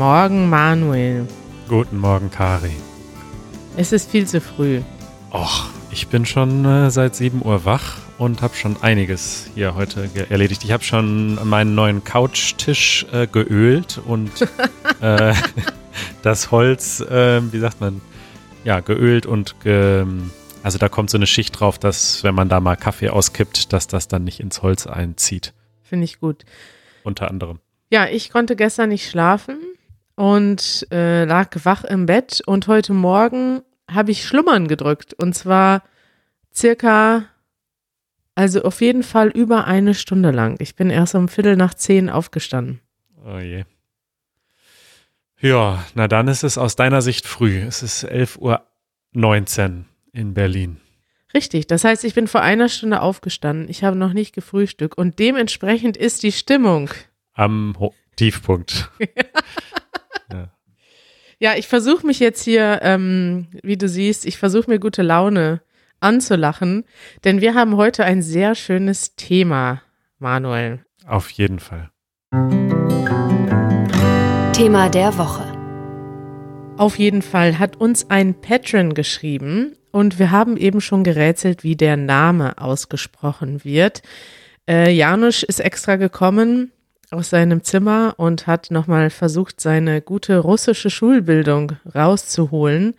Guten Morgen, Manuel. Guten Morgen, Kari. Es ist viel zu früh. Och, ich bin schon äh, seit 7 Uhr wach und habe schon einiges hier heute erledigt. Ich habe schon meinen neuen Couchtisch äh, geölt und äh, das Holz, ähm, wie sagt man, ja, geölt und ge, also da kommt so eine Schicht drauf, dass wenn man da mal Kaffee auskippt, dass das dann nicht ins Holz einzieht. Finde ich gut. Unter anderem. Ja, ich konnte gestern nicht schlafen und äh, lag wach im Bett und heute Morgen habe ich Schlummern gedrückt und zwar circa, also auf jeden Fall über eine Stunde lang. Ich bin erst um Viertel nach zehn aufgestanden. Oh je. Ja, na dann ist es aus deiner Sicht früh. Es ist 11.19 Uhr in Berlin. Richtig, das heißt, ich bin vor einer Stunde aufgestanden. Ich habe noch nicht gefrühstückt und dementsprechend ist die Stimmung am Ho Tiefpunkt. ja. ja. ich versuche mich jetzt hier, ähm, wie du siehst, ich versuche mir gute Laune anzulachen, denn wir haben heute ein sehr schönes Thema, Manuel. Auf jeden Fall. Thema der Woche. Auf jeden Fall hat uns ein Patron geschrieben und wir haben eben schon gerätselt, wie der Name ausgesprochen wird. Äh, Janusz ist extra gekommen aus seinem Zimmer und hat nochmal versucht, seine gute russische Schulbildung rauszuholen.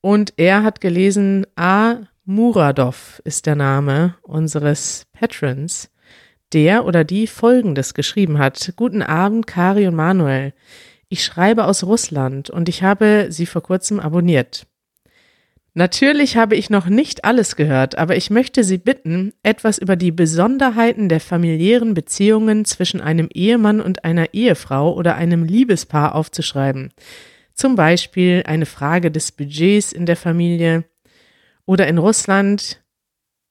Und er hat gelesen, A. Muradov ist der Name unseres Patrons, der oder die Folgendes geschrieben hat. Guten Abend, Kari und Manuel. Ich schreibe aus Russland und ich habe sie vor kurzem abonniert. Natürlich habe ich noch nicht alles gehört, aber ich möchte Sie bitten, etwas über die Besonderheiten der familiären Beziehungen zwischen einem Ehemann und einer Ehefrau oder einem Liebespaar aufzuschreiben. Zum Beispiel eine Frage des Budgets in der Familie oder in Russland,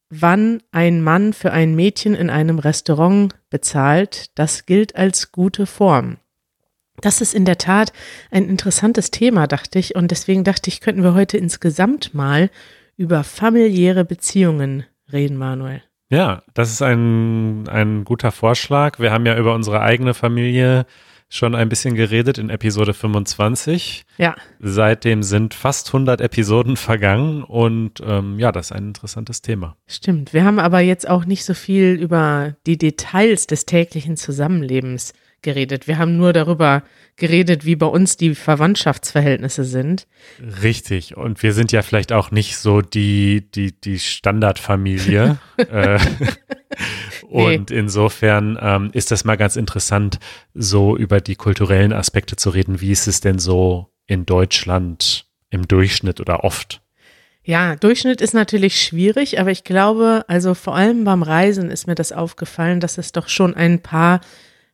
wann ein Mann für ein Mädchen in einem Restaurant bezahlt, das gilt als gute Form. Das ist in der Tat ein interessantes Thema, dachte ich. Und deswegen dachte ich, könnten wir heute insgesamt mal über familiäre Beziehungen reden, Manuel. Ja, das ist ein, ein guter Vorschlag. Wir haben ja über unsere eigene Familie schon ein bisschen geredet in Episode 25. Ja. Seitdem sind fast 100 Episoden vergangen und ähm, ja, das ist ein interessantes Thema. Stimmt. Wir haben aber jetzt auch nicht so viel über die Details des täglichen Zusammenlebens geredet. Wir haben nur darüber geredet, wie bei uns die Verwandtschaftsverhältnisse sind. Richtig. Und wir sind ja vielleicht auch nicht so die, die, die Standardfamilie. äh, und nee. insofern ähm, ist das mal ganz interessant, so über die kulturellen Aspekte zu reden. Wie ist es denn so in Deutschland im Durchschnitt oder oft? Ja, Durchschnitt ist natürlich schwierig, aber ich glaube, also vor allem beim Reisen ist mir das aufgefallen, dass es doch schon ein paar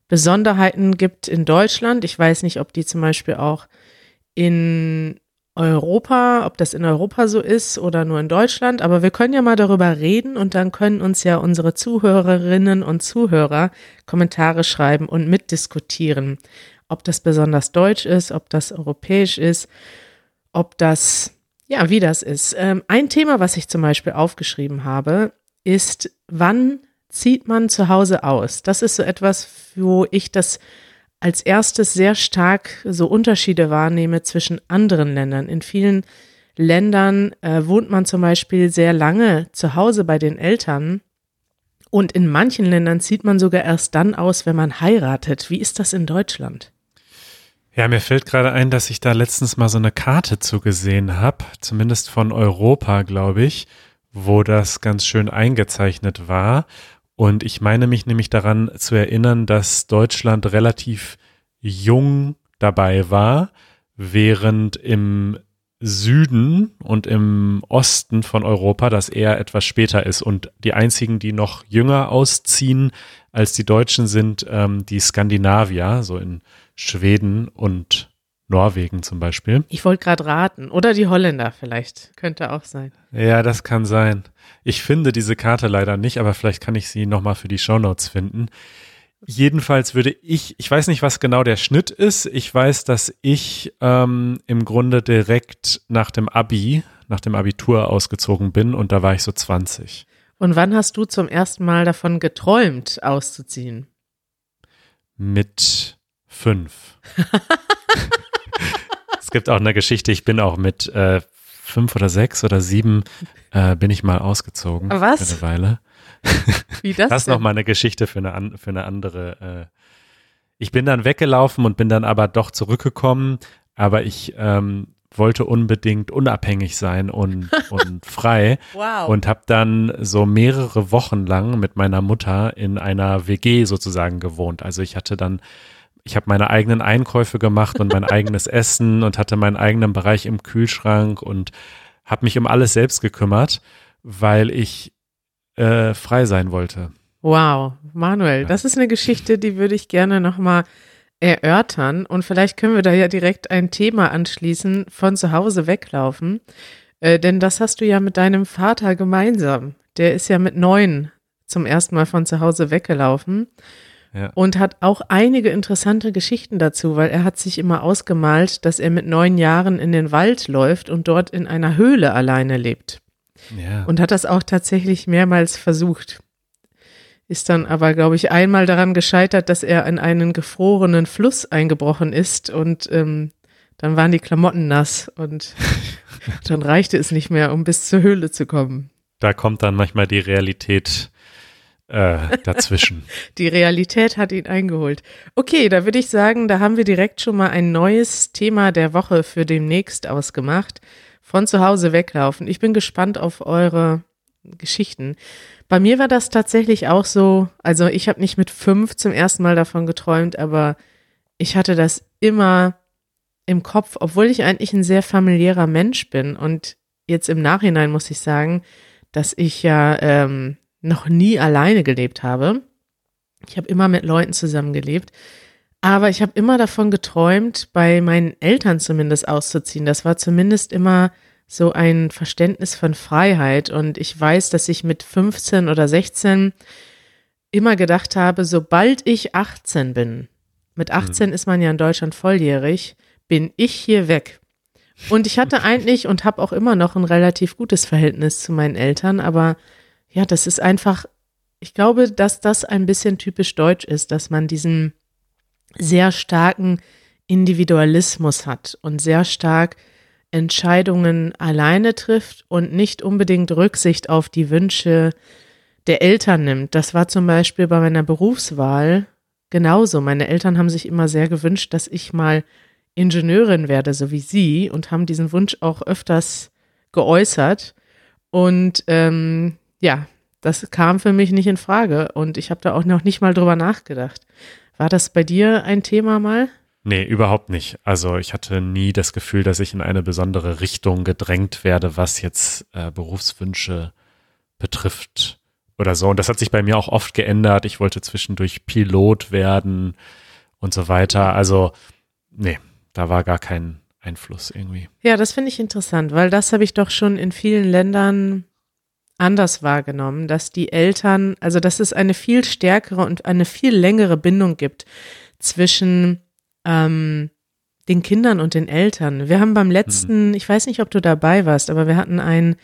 Besonderheiten gibt in Deutschland. Ich weiß nicht, ob die zum Beispiel auch in Europa, ob das in Europa so ist oder nur in Deutschland, aber wir können ja mal darüber reden und dann können uns ja unsere Zuhörerinnen und Zuhörer Kommentare schreiben und mitdiskutieren, ob das besonders deutsch ist, ob das europäisch ist, ob das, ja, wie das ist. Ähm, ein Thema, was ich zum Beispiel aufgeschrieben habe, ist, wann zieht man zu Hause aus? Das ist so etwas, wo ich das als erstes sehr stark so Unterschiede wahrnehme zwischen anderen Ländern. In vielen Ländern äh, wohnt man zum Beispiel sehr lange zu Hause bei den Eltern und in manchen Ländern zieht man sogar erst dann aus, wenn man heiratet. Wie ist das in Deutschland? Ja, mir fällt gerade ein, dass ich da letztens mal so eine Karte zugesehen habe, zumindest von Europa, glaube ich, wo das ganz schön eingezeichnet war. Und ich meine mich nämlich daran zu erinnern, dass Deutschland relativ jung dabei war, während im Süden und im Osten von Europa das eher etwas später ist. Und die einzigen, die noch jünger ausziehen als die Deutschen, sind ähm, die Skandinavier, so in Schweden und Norwegen zum Beispiel. Ich wollte gerade raten. Oder die Holländer vielleicht. Könnte auch sein. Ja, das kann sein. Ich finde diese Karte leider nicht, aber vielleicht kann ich sie nochmal für die Shownotes finden. Jedenfalls würde ich, ich weiß nicht, was genau der Schnitt ist. Ich weiß, dass ich ähm, im Grunde direkt nach dem Abi, nach dem Abitur ausgezogen bin und da war ich so 20. Und wann hast du zum ersten Mal davon geträumt, auszuziehen? Mit fünf. gibt auch eine Geschichte, ich bin auch mit äh, fünf oder sechs oder sieben äh, bin ich mal ausgezogen. Was? Für eine Weile. Wie das? Das ist denn? noch mal eine Geschichte für eine, für eine andere. Äh. Ich bin dann weggelaufen und bin dann aber doch zurückgekommen, aber ich ähm, wollte unbedingt unabhängig sein und, und frei Wow. und habe dann so mehrere Wochen lang mit meiner Mutter in einer WG sozusagen gewohnt. Also ich hatte dann, ich habe meine eigenen Einkäufe gemacht und mein eigenes Essen und hatte meinen eigenen Bereich im Kühlschrank und habe mich um alles selbst gekümmert, weil ich äh, frei sein wollte. Wow, Manuel, das ist eine Geschichte, die würde ich gerne nochmal erörtern. Und vielleicht können wir da ja direkt ein Thema anschließen, von zu Hause weglaufen. Äh, denn das hast du ja mit deinem Vater gemeinsam. Der ist ja mit neun zum ersten Mal von zu Hause weggelaufen Ja. und hat auch einige interessante Geschichten dazu, weil er hat sich immer ausgemalt, dass er mit neun Jahren in den Wald läuft und dort in einer Höhle alleine lebt. Ja. Und hat das auch tatsächlich mehrmals versucht. Ist dann aber, glaube ich, einmal daran gescheitert, dass er in einen gefrorenen Fluss eingebrochen ist und ähm, dann waren die Klamotten nass und dann reichte es nicht mehr, um bis zur Höhle zu kommen. da kommt dann manchmal die Realität äh, dazwischen. Die Realität hat ihn eingeholt. Okay, da würde ich sagen, da haben wir direkt schon mal ein neues Thema der Woche für demnächst ausgemacht. Von zu Hause weglaufen. Ich bin gespannt auf eure Geschichten. Bei mir war das tatsächlich auch so, also ich habe nicht mit fünf zum ersten Mal davon geträumt, aber ich hatte das immer im Kopf, obwohl ich eigentlich ein sehr familiärer Mensch bin. Und jetzt im Nachhinein muss ich sagen, dass ich ja ähm, noch nie alleine gelebt habe. Ich habe immer mit Leuten zusammengelebt. Aber ich habe immer davon geträumt, bei meinen Eltern zumindest auszuziehen. Das war zumindest immer so ein Verständnis von Freiheit. Und ich weiß, dass ich mit 15 oder 16 immer gedacht habe, sobald ich 18 bin, mit 18 ist man ja in Deutschland volljährig, bin ich hier weg. Und ich hatte eigentlich und habe auch immer noch ein relativ gutes Verhältnis zu meinen Eltern, aber ja, das ist einfach, ich glaube, dass das ein bisschen typisch deutsch ist, dass man diesen sehr starken Individualismus hat und sehr stark Entscheidungen alleine trifft und nicht unbedingt Rücksicht auf die Wünsche der Eltern nimmt. Das war zum Beispiel bei meiner Berufswahl genauso. Meine Eltern haben sich immer sehr gewünscht, dass ich mal Ingenieurin werde, so wie sie, und haben diesen Wunsch auch öfters geäußert. Und ähm, ja, das kam für mich nicht in Frage und ich habe da auch noch nicht mal drüber nachgedacht. War das bei dir ein Thema mal? Nee, überhaupt nicht. Also ich hatte nie das Gefühl, dass ich in eine besondere Richtung gedrängt werde, was jetzt äh, Berufswünsche betrifft oder so. Und das hat sich bei mir auch oft geändert. Ich wollte zwischendurch Pilot werden und so weiter. Also, nee, da war gar kein Einfluss irgendwie. Ja, das finde ich interessant, weil das habe ich doch schon in vielen Ländern anders wahrgenommen, dass die Eltern, also dass es eine viel stärkere und eine viel längere Bindung gibt zwischen ähm, den Kindern und den Eltern. Wir haben beim letzten, ich weiß nicht, ob du dabei warst, aber wir hatten einen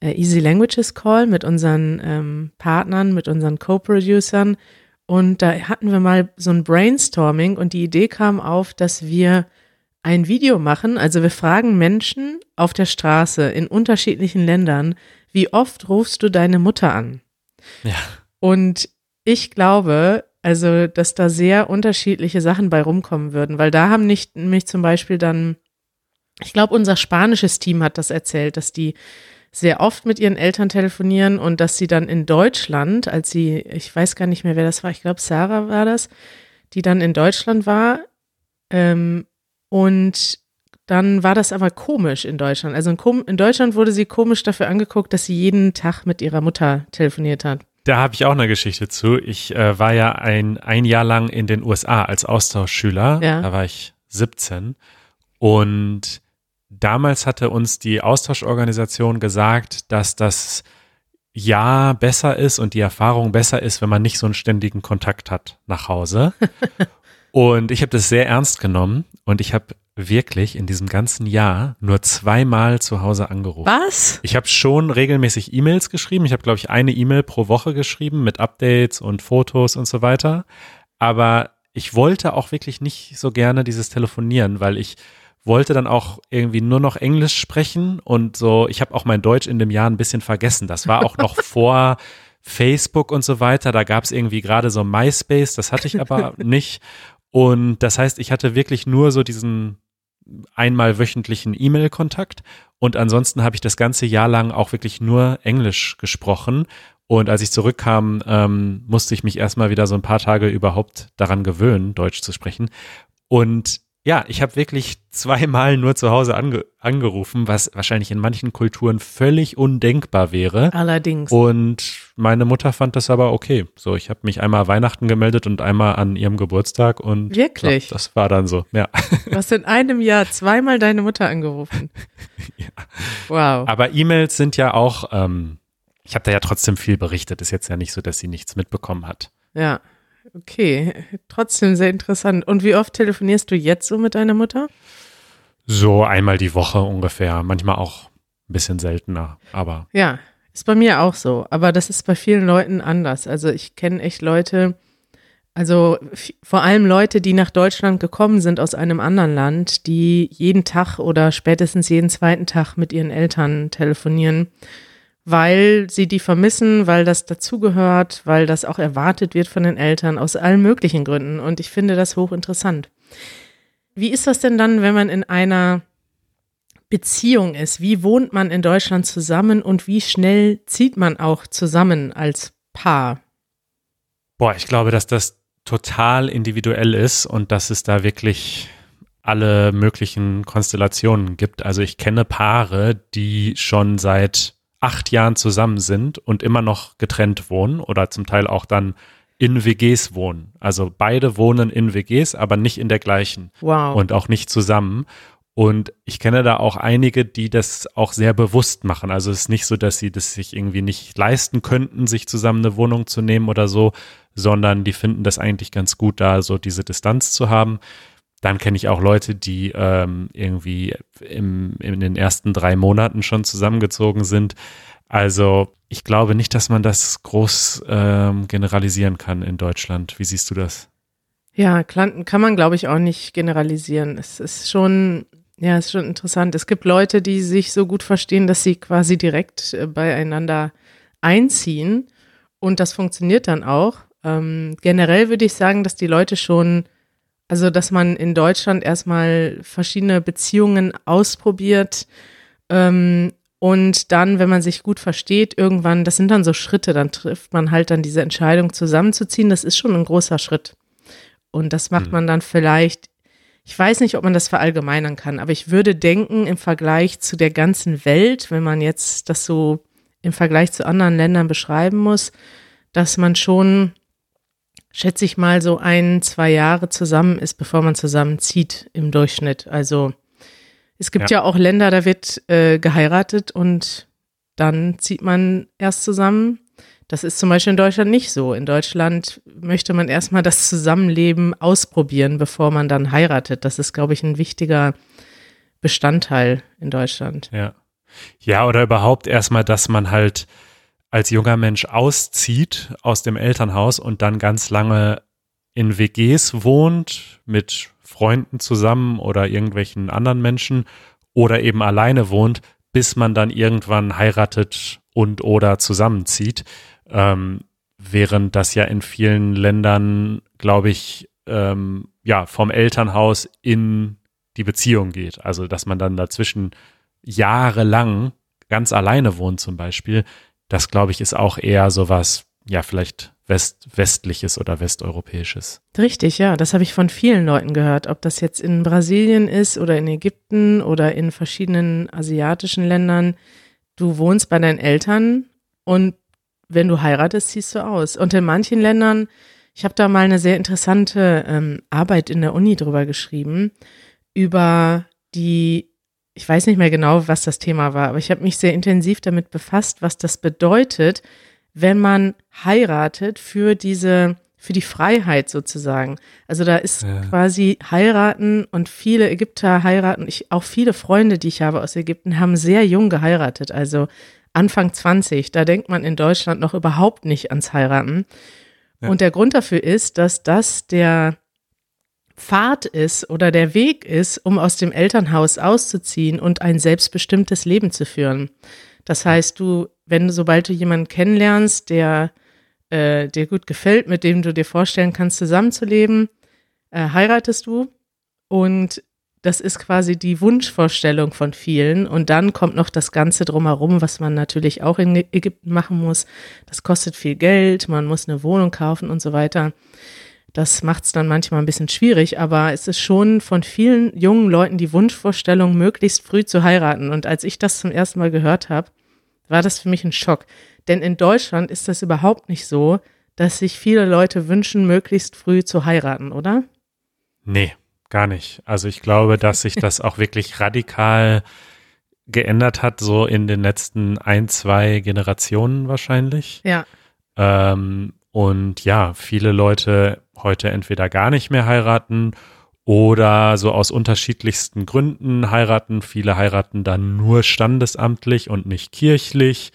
äh, Easy Languages Call mit unseren ähm, Partnern, mit unseren Co-Producern und da hatten wir mal so ein Brainstorming und die Idee kam auf, dass wir ein Video machen. Also wir fragen Menschen auf der Straße in unterschiedlichen Ländern, wie oft rufst du deine Mutter an? Ja. Und ich glaube, also, dass da sehr unterschiedliche Sachen bei rumkommen würden, weil da haben nicht mich zum Beispiel dann, ich glaube, unser spanisches Team hat das erzählt, dass die sehr oft mit ihren Eltern telefonieren und dass sie dann in Deutschland, als sie, ich weiß gar nicht mehr, wer das war, ich glaube, Sarah war das, die dann in Deutschland war, ähm, und dann war das aber komisch in Deutschland. Also in, kom in Deutschland wurde sie komisch dafür angeguckt, dass sie jeden Tag mit ihrer Mutter telefoniert hat. Da habe ich auch eine Geschichte zu. Ich äh, war ja ein, ein Jahr lang in den USA als Austauschschüler. Ja. Da war ich 17. Und damals hatte uns die Austauschorganisation gesagt, dass das Jahr besser ist und die Erfahrung besser ist, wenn man nicht so einen ständigen Kontakt hat nach Hause. und ich habe das sehr ernst genommen und ich habe wirklich in diesem ganzen Jahr nur zweimal zu Hause angerufen. Was? Ich habe schon regelmäßig E-Mails geschrieben. Ich habe, glaube ich, eine E-Mail pro Woche geschrieben mit Updates und Fotos und so weiter. Aber ich wollte auch wirklich nicht so gerne dieses Telefonieren, weil ich wollte dann auch irgendwie nur noch Englisch sprechen und so, ich habe auch mein Deutsch in dem Jahr ein bisschen vergessen. Das war auch noch vor Facebook und so weiter. Da gab es irgendwie gerade so MySpace, das hatte ich aber nicht. Und das heißt, ich hatte wirklich nur so diesen einmal wöchentlichen E-Mail-Kontakt und ansonsten habe ich das ganze Jahr lang auch wirklich nur Englisch gesprochen. Und als ich zurückkam, ähm, musste ich mich erstmal wieder so ein paar Tage überhaupt daran gewöhnen, Deutsch zu sprechen. Und ja, ich habe wirklich zweimal nur zu Hause ange angerufen, was wahrscheinlich in manchen Kulturen völlig undenkbar wäre. Allerdings. Und meine Mutter fand das aber okay. So, ich habe mich einmal Weihnachten gemeldet und einmal an ihrem Geburtstag und Wirklich? Ja, das war dann so. Ja. Du hast in einem Jahr zweimal deine Mutter angerufen. ja. Wow. Aber E-Mails sind ja auch, ähm, ich habe da ja trotzdem viel berichtet. Ist jetzt ja nicht so, dass sie nichts mitbekommen hat. Ja. Okay, trotzdem sehr interessant. Und wie oft telefonierst du jetzt so mit deiner Mutter? So einmal die Woche ungefähr, manchmal auch ein bisschen seltener, aber. Ja, ist bei mir auch so, aber das ist bei vielen Leuten anders. Also ich kenne echt Leute, also vor allem Leute, die nach Deutschland gekommen sind aus einem anderen Land, die jeden Tag oder spätestens jeden zweiten Tag mit ihren Eltern telefonieren weil sie die vermissen, weil das dazugehört, weil das auch erwartet wird von den Eltern aus allen möglichen Gründen. Und ich finde das hochinteressant. Wie ist das denn dann, wenn man in einer Beziehung ist? Wie wohnt man in Deutschland zusammen und wie schnell zieht man auch zusammen als Paar? Boah, ich glaube, dass das total individuell ist und dass es da wirklich alle möglichen Konstellationen gibt. Also ich kenne Paare, die schon seit acht Jahren zusammen sind und immer noch getrennt wohnen oder zum Teil auch dann in WGs wohnen. Also beide wohnen in WGs, aber nicht in der gleichen. Wow. Und auch nicht zusammen. Und ich kenne da auch einige, die das auch sehr bewusst machen. Also es ist nicht so, dass sie das sich irgendwie nicht leisten könnten, sich zusammen eine Wohnung zu nehmen oder so, sondern die finden das eigentlich ganz gut, da so diese Distanz zu haben. Dann kenne ich auch Leute, die ähm, irgendwie im, in den ersten drei Monaten schon zusammengezogen sind. Also ich glaube nicht, dass man das groß ähm, generalisieren kann in Deutschland. Wie siehst du das? Ja, kann, kann man, glaube ich, auch nicht generalisieren. Es ist schon, ja, ist schon interessant. Es gibt Leute, die sich so gut verstehen, dass sie quasi direkt äh, beieinander einziehen. Und das funktioniert dann auch. Ähm, generell würde ich sagen, dass die Leute schon also, dass man in Deutschland erstmal verschiedene Beziehungen ausprobiert ähm, und dann, wenn man sich gut versteht, irgendwann, das sind dann so Schritte, dann trifft man halt dann diese Entscheidung zusammenzuziehen. Das ist schon ein großer Schritt. Und das macht mhm. man dann vielleicht, ich weiß nicht, ob man das verallgemeinern kann, aber ich würde denken, im Vergleich zu der ganzen Welt, wenn man jetzt das so im Vergleich zu anderen Ländern beschreiben muss, dass man schon schätze ich mal, so ein, zwei Jahre zusammen ist, bevor man zusammenzieht im Durchschnitt. Also es gibt ja, ja auch Länder, da wird äh, geheiratet und dann zieht man erst zusammen. Das ist zum Beispiel in Deutschland nicht so. In Deutschland möchte man erstmal das Zusammenleben ausprobieren, bevor man dann heiratet. Das ist, glaube ich, ein wichtiger Bestandteil in Deutschland. Ja. Ja, oder überhaupt erstmal, dass man halt als junger Mensch auszieht aus dem Elternhaus und dann ganz lange in WGs wohnt mit Freunden zusammen oder irgendwelchen anderen Menschen oder eben alleine wohnt, bis man dann irgendwann heiratet und oder zusammenzieht. Ähm, während das ja in vielen Ländern, glaube ich, ähm, ja, vom Elternhaus in die Beziehung geht. Also, dass man dann dazwischen jahrelang ganz alleine wohnt zum Beispiel, das glaube ich ist auch eher sowas, ja, vielleicht West, westliches oder westeuropäisches. Richtig, ja, das habe ich von vielen Leuten gehört, ob das jetzt in Brasilien ist oder in Ägypten oder in verschiedenen asiatischen Ländern. Du wohnst bei deinen Eltern und wenn du heiratest, ziehst du aus. Und in manchen Ländern, ich habe da mal eine sehr interessante ähm, Arbeit in der Uni drüber geschrieben, über die ich weiß nicht mehr genau, was das Thema war, aber ich habe mich sehr intensiv damit befasst, was das bedeutet, wenn man heiratet für diese, für die Freiheit sozusagen. Also da ist ja. quasi heiraten und viele Ägypter heiraten, ich, auch viele Freunde, die ich habe aus Ägypten, haben sehr jung geheiratet, also Anfang 20. Da denkt man in Deutschland noch überhaupt nicht ans Heiraten. Ja. Und der Grund dafür ist, dass das der Pfad ist oder der Weg ist, um aus dem Elternhaus auszuziehen und ein selbstbestimmtes Leben zu führen. Das heißt, du, wenn sobald du jemanden kennenlernst, der äh, dir gut gefällt, mit dem du dir vorstellen kannst, zusammenzuleben, äh, heiratest du und das ist quasi die Wunschvorstellung von vielen. Und dann kommt noch das Ganze drumherum, was man natürlich auch in Ägypten machen muss. Das kostet viel Geld, man muss eine Wohnung kaufen und so weiter. Das macht es dann manchmal ein bisschen schwierig, aber es ist schon von vielen jungen Leuten die Wunschvorstellung, möglichst früh zu heiraten. Und als ich das zum ersten Mal gehört habe, war das für mich ein Schock. Denn in Deutschland ist das überhaupt nicht so, dass sich viele Leute wünschen, möglichst früh zu heiraten, oder? Nee, gar nicht. Also ich glaube, dass sich das auch wirklich radikal geändert hat, so in den letzten ein, zwei Generationen wahrscheinlich. Ja. Ähm, und ja, viele Leute heute entweder gar nicht mehr heiraten oder so aus unterschiedlichsten Gründen heiraten. Viele heiraten dann nur standesamtlich und nicht kirchlich.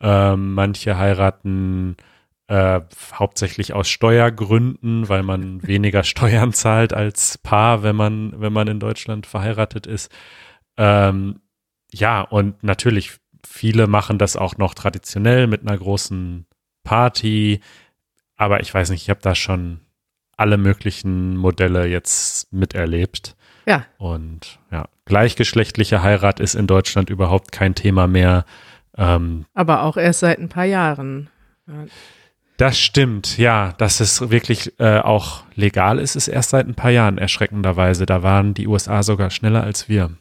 Ähm, manche heiraten äh, hauptsächlich aus Steuergründen, weil man weniger Steuern zahlt als Paar, wenn man, wenn man in Deutschland verheiratet ist. Ähm, ja, und natürlich, viele machen das auch noch traditionell mit einer großen Party. Aber ich weiß nicht, ich habe da schon alle möglichen Modelle jetzt miterlebt. Ja. Und ja, gleichgeschlechtliche Heirat ist in Deutschland überhaupt kein Thema mehr. Ähm, Aber auch erst seit ein paar Jahren. Das stimmt, ja, dass es wirklich äh, auch legal ist, ist erst seit ein paar Jahren erschreckenderweise. Da waren die USA sogar schneller als wir.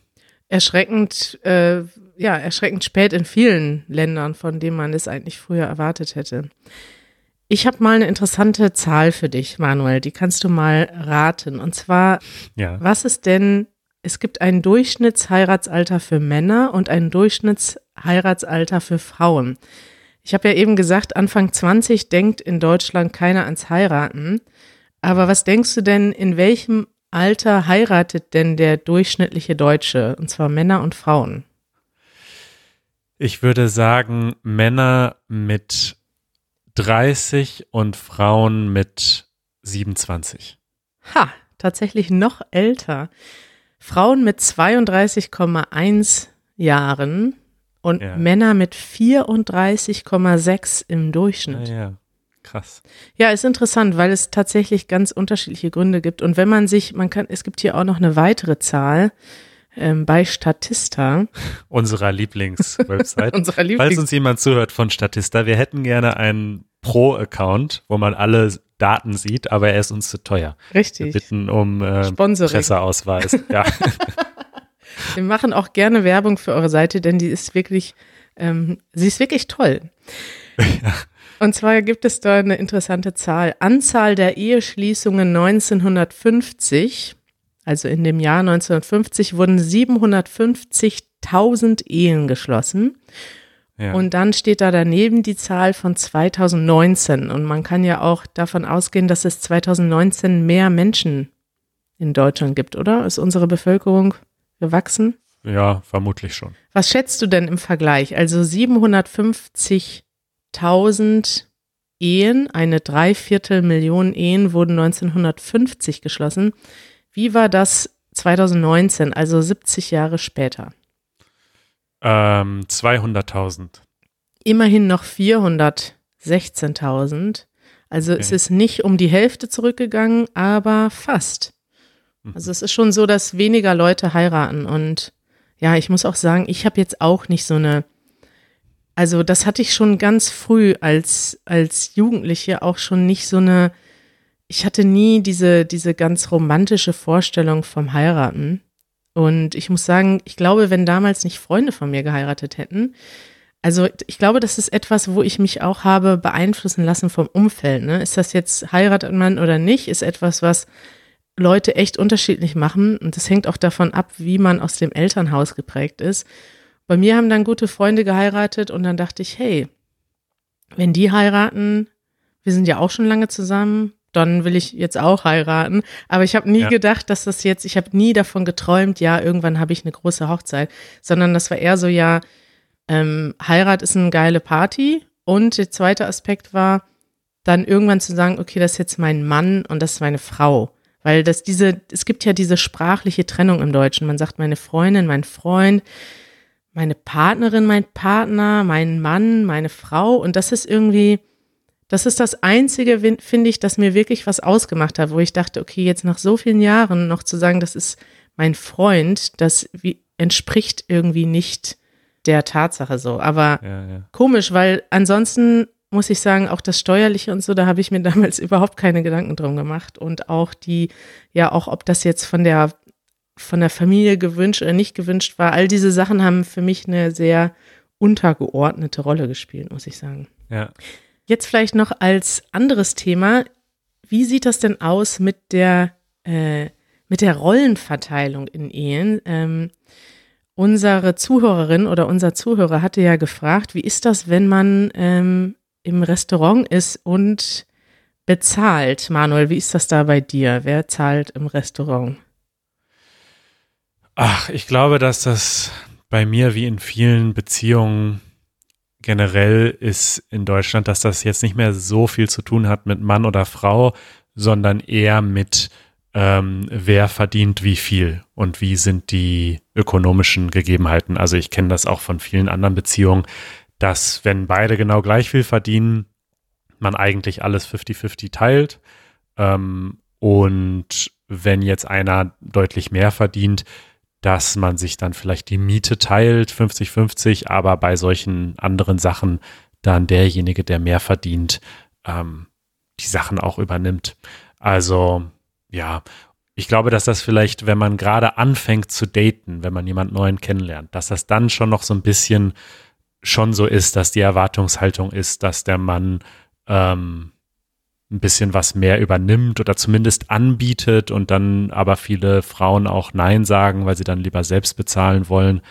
Erschreckend, äh, ja, erschreckend spät in vielen Ländern, von denen man es eigentlich früher erwartet hätte. Ich habe mal eine interessante Zahl für dich, Manuel. Die kannst du mal raten. Und zwar, ja. was ist denn, es gibt ein Durchschnittsheiratsalter für Männer und ein Durchschnittsheiratsalter für Frauen. Ich habe ja eben gesagt, Anfang 20 denkt in Deutschland keiner ans Heiraten. Aber was denkst du denn, in welchem Alter heiratet denn der durchschnittliche Deutsche? Und zwar Männer und Frauen. Ich würde sagen, Männer mit 30 und Frauen mit 27. Ha, tatsächlich noch älter. Frauen mit 32,1 Jahren und ja. Männer mit 34,6 im Durchschnitt. Ja, ja, krass. Ja, ist interessant, weil es tatsächlich ganz unterschiedliche Gründe gibt. Und wenn man sich, man kann, es gibt hier auch noch eine weitere Zahl ähm, bei Statista. Unserer Lieblingswebsite. Unserer Lieblings Falls uns jemand zuhört von Statista, wir hätten gerne einen Pro-Account, wo man alle Daten sieht, aber er ist uns zu teuer. Richtig. Wir bitten um äh. Presseausweis. ja. Wir machen auch gerne Werbung für eure Seite, denn die ist wirklich, ähm, sie ist wirklich toll. Ja. Und zwar gibt es da eine interessante Zahl. Anzahl der Eheschließungen 1950 also in dem Jahr 1950 wurden 750.000 Ehen geschlossen. Ja. Und dann steht da daneben die Zahl von 2019. Und man kann ja auch davon ausgehen, dass es 2019 mehr Menschen in Deutschland gibt, oder? Ist unsere Bevölkerung gewachsen? Ja, vermutlich schon. Was schätzt du denn im Vergleich? Also 750.000 Ehen, eine Dreiviertel Million Ehen wurden 1950 geschlossen. Wie war das 2019, also 70 Jahre später? Ähm, 200.000. Immerhin noch 416.000. Also okay. es ist nicht um die Hälfte zurückgegangen, aber fast. Mhm. Also es ist schon so, dass weniger Leute heiraten. Und ja, ich muss auch sagen, ich habe jetzt auch nicht so eine, also das hatte ich schon ganz früh als, als Jugendliche auch schon nicht so eine ich hatte nie diese, diese ganz romantische Vorstellung vom Heiraten. Und ich muss sagen, ich glaube, wenn damals nicht Freunde von mir geheiratet hätten, also ich glaube, das ist etwas, wo ich mich auch habe beeinflussen lassen vom Umfeld. Ne? Ist das jetzt heiratet man oder nicht, ist etwas, was Leute echt unterschiedlich machen. Und das hängt auch davon ab, wie man aus dem Elternhaus geprägt ist. Bei mir haben dann gute Freunde geheiratet und dann dachte ich, hey, wenn die heiraten, wir sind ja auch schon lange zusammen, dann will ich jetzt auch heiraten. Aber ich habe nie ja. gedacht, dass das jetzt, ich habe nie davon geträumt, ja, irgendwann habe ich eine große Hochzeit, sondern das war eher so, ja, ähm, Heirat ist eine geile Party. Und der zweite Aspekt war, dann irgendwann zu sagen, okay, das ist jetzt mein Mann und das ist meine Frau. Weil das diese, es gibt ja diese sprachliche Trennung im Deutschen. Man sagt meine Freundin, mein Freund, meine Partnerin, mein Partner, mein Mann, meine Frau. Und das ist irgendwie, das ist das Einzige, finde ich, das mir wirklich was ausgemacht hat, wo ich dachte, okay, jetzt nach so vielen Jahren noch zu sagen, das ist mein Freund, das wie, entspricht irgendwie nicht der Tatsache so. Aber ja, ja. komisch, weil ansonsten muss ich sagen, auch das Steuerliche und so, da habe ich mir damals überhaupt keine Gedanken drum gemacht. Und auch die, ja, auch ob das jetzt von der, von der Familie gewünscht oder nicht gewünscht war, all diese Sachen haben für mich eine sehr untergeordnete Rolle gespielt, muss ich sagen. Ja. Jetzt vielleicht noch als anderes Thema, wie sieht das denn aus mit der, äh, mit der Rollenverteilung in Ehen? Ähm, unsere Zuhörerin oder unser Zuhörer hatte ja gefragt, wie ist das, wenn man ähm, im Restaurant ist und bezahlt? Manuel, wie ist das da bei dir? Wer zahlt im Restaurant? Ach, ich glaube, dass das bei mir wie in vielen Beziehungen generell ist in Deutschland, dass das jetzt nicht mehr so viel zu tun hat mit Mann oder Frau, sondern eher mit ähm, wer verdient wie viel und wie sind die ökonomischen Gegebenheiten. Also ich kenne das auch von vielen anderen Beziehungen, dass wenn beide genau gleich viel verdienen, man eigentlich alles 50-50 teilt. Ähm, und wenn jetzt einer deutlich mehr verdient, dass man sich dann vielleicht die Miete teilt, 50-50, aber bei solchen anderen Sachen dann derjenige, der mehr verdient, ähm, die Sachen auch übernimmt. Also ja, ich glaube, dass das vielleicht, wenn man gerade anfängt zu daten, wenn man jemand Neuen kennenlernt, dass das dann schon noch so ein bisschen schon so ist, dass die Erwartungshaltung ist, dass der Mann ähm, ein bisschen was mehr übernimmt oder zumindest anbietet und dann aber viele Frauen auch Nein sagen, weil sie dann lieber selbst bezahlen wollen.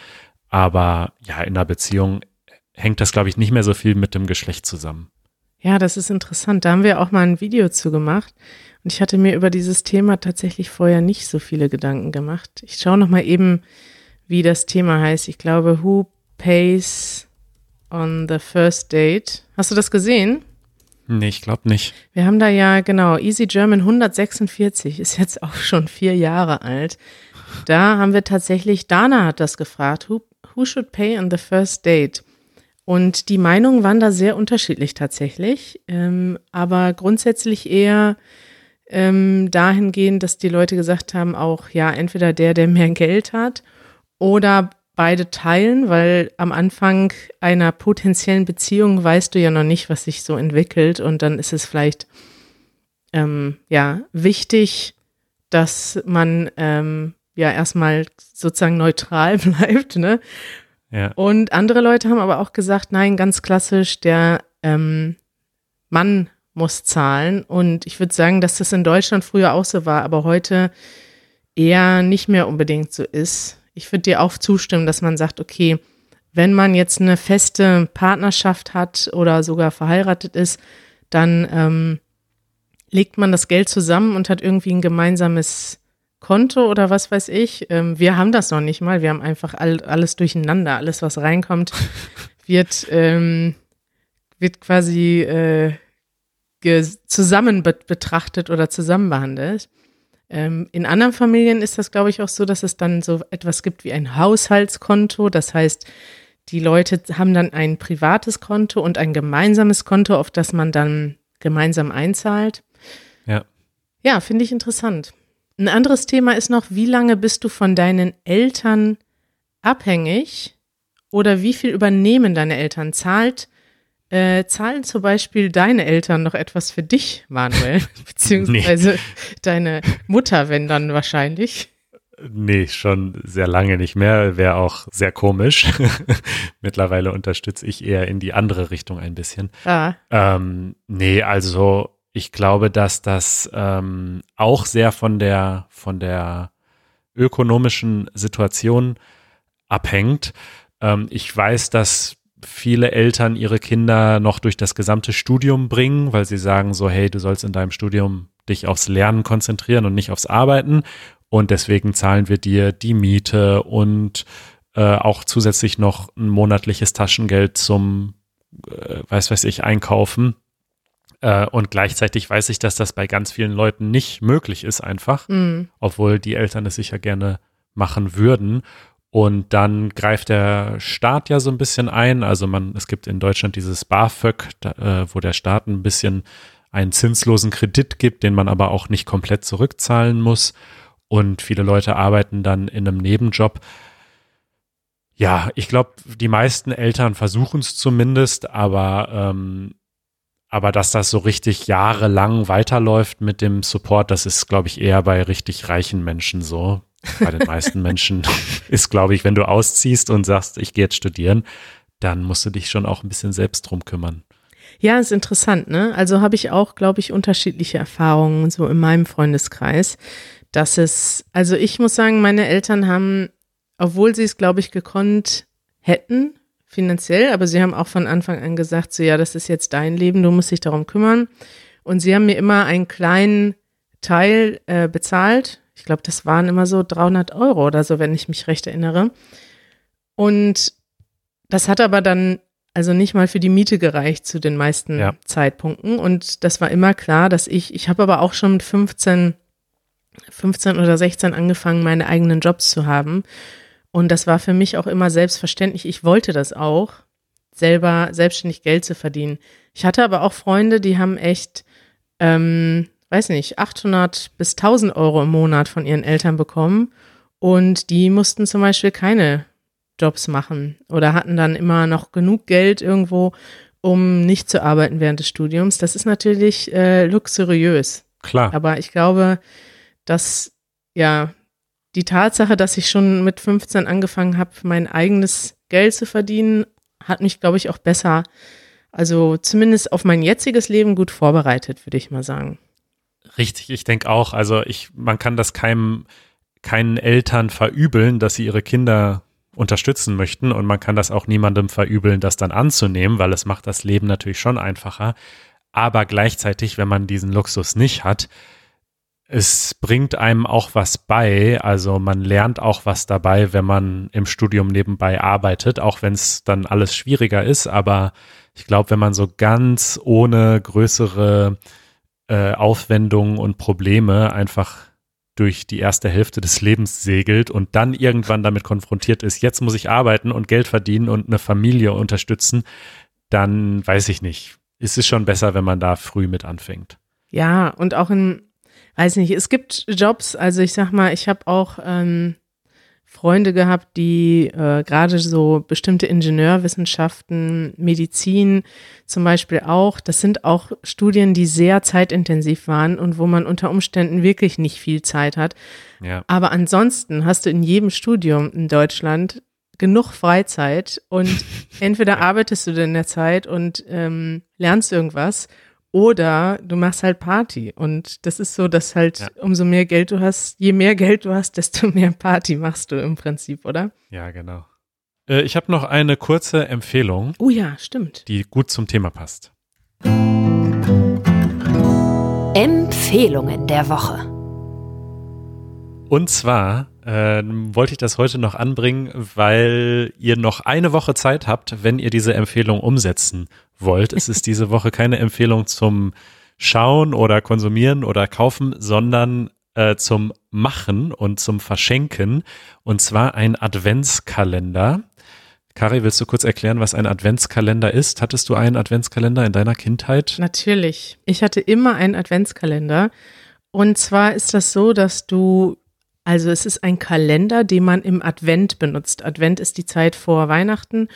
Aber ja, in einer Beziehung hängt das, glaube ich, nicht mehr so viel mit dem Geschlecht zusammen. Ja, das ist interessant. Da haben wir auch mal ein Video zu gemacht. Und ich hatte mir über dieses Thema tatsächlich vorher nicht so viele Gedanken gemacht. Ich schaue noch mal eben, wie das Thema heißt. Ich glaube, Who Pays on the First Date. Hast du das gesehen? Nee, ich glaube nicht. Wir haben da ja, genau, Easy German 146, ist jetzt auch schon vier Jahre alt. Da haben wir tatsächlich, Dana hat das gefragt, who, who should pay on the first date? Und die Meinungen waren da sehr unterschiedlich tatsächlich, ähm, aber grundsätzlich eher ähm, dahingehend, dass die Leute gesagt haben, auch ja, entweder der, der mehr Geld hat oder beide teilen, weil am Anfang einer potenziellen Beziehung weißt du ja noch nicht, was sich so entwickelt und dann ist es vielleicht ähm, ja wichtig, dass man ähm, ja erstmal sozusagen neutral bleibt, ne? Ja. Und andere Leute haben aber auch gesagt, nein, ganz klassisch, der ähm, Mann muss zahlen. Und ich würde sagen, dass das in Deutschland früher auch so war, aber heute eher nicht mehr unbedingt so ist ich würde dir auch zustimmen, dass man sagt, okay, wenn man jetzt eine feste Partnerschaft hat oder sogar verheiratet ist, dann ähm, legt man das Geld zusammen und hat irgendwie ein gemeinsames Konto oder was weiß ich. Ähm, wir haben das noch nicht mal. Wir haben einfach all, alles durcheinander. Alles, was reinkommt, wird, ähm, wird quasi äh, zusammen betrachtet oder zusammen behandelt. Ähm, in anderen Familien ist das, glaube ich, auch so, dass es dann so etwas gibt wie ein Haushaltskonto. Das heißt, die Leute haben dann ein privates Konto und ein gemeinsames Konto, auf das man dann gemeinsam einzahlt. Ja. Ja, finde ich interessant. Ein anderes Thema ist noch, wie lange bist du von deinen Eltern abhängig oder wie viel übernehmen deine Eltern? Zahlt äh, zahlen zum Beispiel deine Eltern noch etwas für dich, Manuel? Beziehungsweise nee. deine Mutter, wenn dann wahrscheinlich? Nee, schon sehr lange nicht mehr. Wäre auch sehr komisch. Mittlerweile unterstütze ich eher in die andere Richtung ein bisschen. Ah. Ähm, nee, also ich glaube, dass das ähm, auch sehr von der, von der ökonomischen Situation abhängt. Ähm, ich weiß, dass viele Eltern ihre Kinder noch durch das gesamte Studium bringen, weil sie sagen so, hey, du sollst in deinem Studium dich aufs Lernen konzentrieren und nicht aufs Arbeiten. Und deswegen zahlen wir dir die Miete und äh, auch zusätzlich noch ein monatliches Taschengeld zum, äh, weiß weiß ich, Einkaufen. Äh, und gleichzeitig weiß ich, dass das bei ganz vielen Leuten nicht möglich ist einfach, Mhm. obwohl die Eltern es sicher gerne machen würden. Und dann greift der Staat ja so ein bisschen ein. Also man, es gibt in Deutschland dieses BAföG, da, äh, wo der Staat ein bisschen einen zinslosen Kredit gibt, den man aber auch nicht komplett zurückzahlen muss. Und viele Leute arbeiten dann in einem Nebenjob. Ja, ich glaube, die meisten Eltern versuchen es zumindest, aber ähm, aber dass das so richtig jahrelang weiterläuft mit dem Support, das ist, glaube ich, eher bei richtig reichen Menschen so. Bei den meisten Menschen ist, glaube ich, wenn du ausziehst und sagst, ich gehe jetzt studieren, dann musst du dich schon auch ein bisschen selbst drum kümmern. Ja, ist interessant, ne? Also habe ich auch, glaube ich, unterschiedliche Erfahrungen so in meinem Freundeskreis, dass es, also ich muss sagen, meine Eltern haben, obwohl sie es, glaube ich, gekonnt hätten, finanziell, aber sie haben auch von Anfang an gesagt, so ja, das ist jetzt dein Leben, du musst dich darum kümmern. Und sie haben mir immer einen kleinen Teil äh, bezahlt. Ich glaube, das waren immer so 300 Euro oder so, wenn ich mich recht erinnere. Und das hat aber dann also nicht mal für die Miete gereicht zu den meisten Ja. Zeitpunkten. Und das war immer klar, dass ich, ich habe aber auch schon mit 15, 15 oder 16 angefangen, meine eigenen Jobs zu haben. Und das war für mich auch immer selbstverständlich. Ich wollte das auch, selber selbstständig Geld zu verdienen. Ich hatte aber auch Freunde, die haben echt, ähm, weiß nicht, 800 bis 1000 Euro im Monat von ihren Eltern bekommen. Und die mussten zum Beispiel keine Jobs machen oder hatten dann immer noch genug Geld irgendwo, um nicht zu arbeiten während des Studiums. Das ist natürlich äh, luxuriös. Klar. Aber ich glaube, dass ja die Tatsache, dass ich schon mit 15 angefangen habe, mein eigenes Geld zu verdienen, hat mich, glaube ich, auch besser, also zumindest auf mein jetziges Leben gut vorbereitet, würde ich mal sagen. Richtig, ich denke auch. Also ich, man kann das keinem, keinen Eltern verübeln, dass sie ihre Kinder unterstützen möchten und man kann das auch niemandem verübeln, das dann anzunehmen, weil es macht das Leben natürlich schon einfacher. Aber gleichzeitig, wenn man diesen Luxus nicht hat, es bringt einem auch was bei. Also man lernt auch was dabei, wenn man im Studium nebenbei arbeitet, auch wenn es dann alles schwieriger ist. Aber ich glaube, wenn man so ganz ohne größere äh, Aufwendungen und Probleme einfach durch die erste Hälfte des Lebens segelt und dann irgendwann damit konfrontiert ist, jetzt muss ich arbeiten und Geld verdienen und eine Familie unterstützen, dann weiß ich nicht. Ist es schon besser, wenn man da früh mit anfängt. Ja, und auch in, weiß nicht, es gibt Jobs, also ich sag mal, ich habe auch ähm, Freunde gehabt, die äh, gerade so bestimmte Ingenieurwissenschaften, Medizin zum Beispiel auch, das sind auch Studien, die sehr zeitintensiv waren und wo man unter Umständen wirklich nicht viel Zeit hat. Ja. Aber ansonsten hast du in jedem Studium in Deutschland genug Freizeit und entweder arbeitest du in der Zeit und ähm, lernst irgendwas oder du machst halt Party. Und das ist so, dass halt Ja. umso mehr Geld du hast, je mehr Geld du hast, desto mehr Party machst du im Prinzip, oder? Ja, genau. Äh, ich habe noch eine kurze Empfehlung, Oh ja, stimmt. die gut zum Thema passt. Empfehlungen der Woche. Und zwar ähm, wollte ich das heute noch anbringen, weil ihr noch eine Woche Zeit habt, wenn ihr diese Empfehlung umsetzen wollt. Es ist diese Woche keine Empfehlung zum Schauen oder Konsumieren oder Kaufen, sondern äh, zum Machen und zum Verschenken. Und zwar ein Adventskalender. Kari, willst du kurz erklären, was ein Adventskalender ist? Hattest du einen Adventskalender in deiner Kindheit? Natürlich. Ich hatte immer einen Adventskalender. Und zwar ist das so, dass du, also es ist ein Kalender, den man im Advent benutzt. Advent ist die Zeit vor Weihnachten.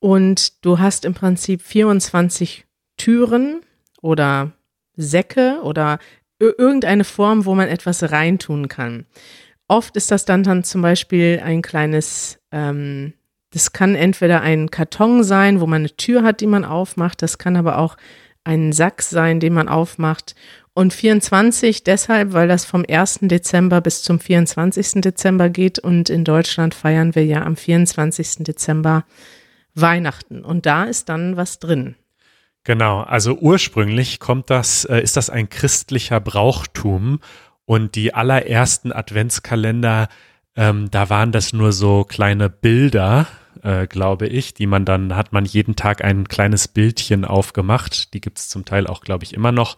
Und du hast im Prinzip 24 Türen oder Säcke oder ir- irgendeine Form, wo man etwas reintun kann. Oft ist das dann, dann zum Beispiel ein kleines, ähm, das kann entweder ein Karton sein, wo man eine Tür hat, die man aufmacht. Das kann aber auch ein Sack sein, den man aufmacht. Und 24 deshalb, weil das vom 1. Dezember bis zum 24. Dezember geht. Und in Deutschland feiern wir ja am 24. Dezember Weihnachten. Und da ist dann was drin. Genau, also ursprünglich kommt das, äh, ist das ein christlicher Brauchtum und die allerersten Adventskalender, ähm, da waren das nur so kleine Bilder äh, glaube ich, die man dann, hat man jeden Tag ein kleines Bildchen aufgemacht. Die gibt es zum Teil auch, glaube ich, immer noch.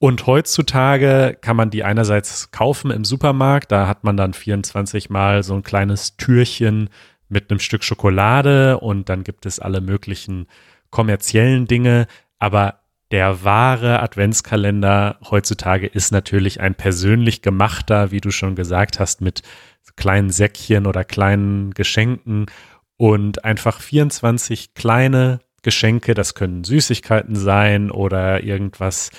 Und heutzutage kann man die einerseits kaufen im Supermarkt, da hat man dann 24 mal so ein kleines Türchen mit einem Stück Schokolade und dann gibt es alle möglichen kommerziellen Dinge, aber der wahre Adventskalender heutzutage ist natürlich ein persönlich gemachter, wie du schon gesagt hast, mit kleinen Säckchen oder kleinen Geschenken und einfach 24 kleine Geschenke, das können Süßigkeiten sein oder irgendwas.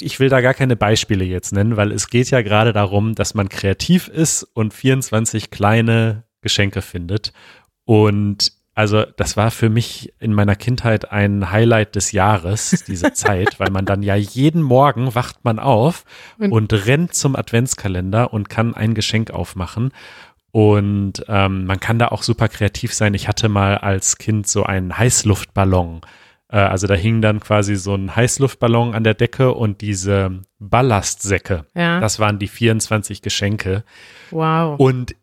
Ich will da gar keine Beispiele jetzt nennen, weil es geht ja gerade darum, dass man kreativ ist und 24 kleine Geschenke findet. Und also das war für mich in meiner Kindheit ein Highlight des Jahres, diese Zeit, weil man dann ja jeden Morgen wacht man auf und, und rennt zum Adventskalender und kann ein Geschenk aufmachen. Und ähm, man kann da auch super kreativ sein. Ich hatte mal als Kind so einen Heißluftballon. Äh, also da hing dann quasi so ein Heißluftballon an der Decke und diese Ballastsäcke. Ja. Das waren die 24 Geschenke. Wow. Und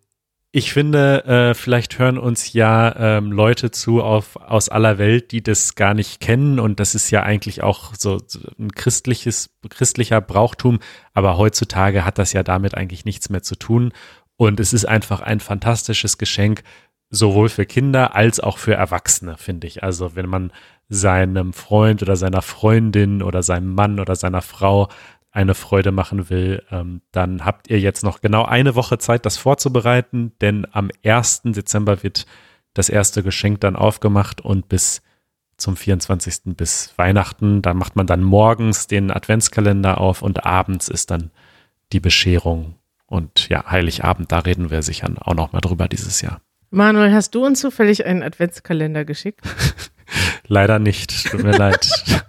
ich finde, äh, vielleicht hören uns ja ähm, Leute zu auf, aus aller Welt, die das gar nicht kennen. Und das ist ja eigentlich auch so, so ein christliches, christlicher Brauchtum. Aber heutzutage hat das ja damit eigentlich nichts mehr zu tun. Und es ist einfach ein fantastisches Geschenk, sowohl für Kinder als auch für Erwachsene, finde ich. Also wenn man seinem Freund oder seiner Freundin oder seinem Mann oder seiner Frau eine Freude machen will, ähm, dann habt ihr jetzt noch genau eine Woche Zeit, das vorzubereiten, denn am 1. Dezember wird das erste Geschenk dann aufgemacht und bis zum 24. bis Weihnachten, da macht man dann morgens den Adventskalender auf und abends ist dann die Bescherung und ja, Heiligabend, da reden wir sicher auch noch mal drüber dieses Jahr. Manuel, hast du uns zufällig einen Adventskalender geschickt? Leider nicht, tut mir leid.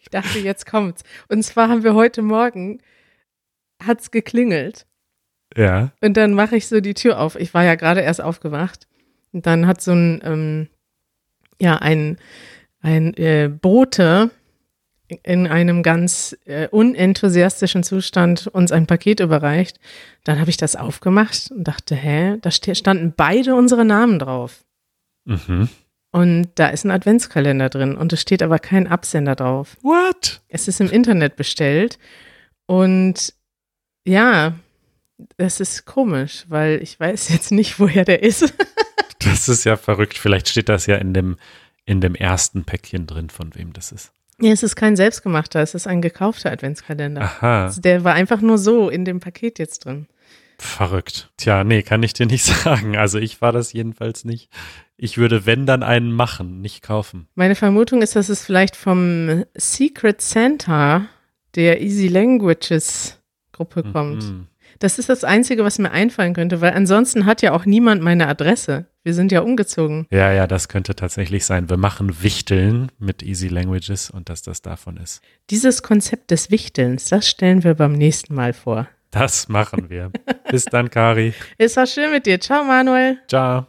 Ich dachte, jetzt kommt's. Und zwar haben wir heute Morgen, hat's geklingelt. Ja. Und dann mache ich so die Tür auf. Ich war ja gerade erst aufgewacht. Und dann hat so ein, ähm, ja, ein, ein äh, Bote in einem ganz äh, unenthusiastischen Zustand uns ein Paket überreicht. Dann habe ich das aufgemacht und dachte, hä, da standen beide unsere Namen drauf. Mhm. Und da ist ein Adventskalender drin und es steht aber kein Absender drauf. What? Es ist im Internet bestellt und ja, das ist komisch, weil ich weiß jetzt nicht, woher der ist. das ist ja verrückt. Vielleicht steht das ja in dem, in dem ersten Päckchen drin, von wem das ist. Ja, es ist kein selbstgemachter, es ist ein gekaufter Adventskalender. Aha. Also der war einfach nur so in dem Paket jetzt drin. Verrückt. Tja, nee, kann ich dir nicht sagen. Also ich war das jedenfalls nicht. Ich würde, wenn, dann einen machen, nicht kaufen. Meine Vermutung ist, dass es vielleicht vom Secret Santa der Easy Languages Gruppe mhm. kommt. Mhm. Das ist das Einzige, was mir einfallen könnte, weil ansonsten hat ja auch niemand meine Adresse. Wir sind ja umgezogen. Ja, ja, das könnte tatsächlich sein. Wir machen Wichteln mit Easy Languages und dass das davon ist. Dieses Konzept des Wichtelns, das stellen wir beim nächsten Mal vor. Das machen wir. Bis dann, Kari. Es war schön mit dir. Ciao, Manuel. Ciao.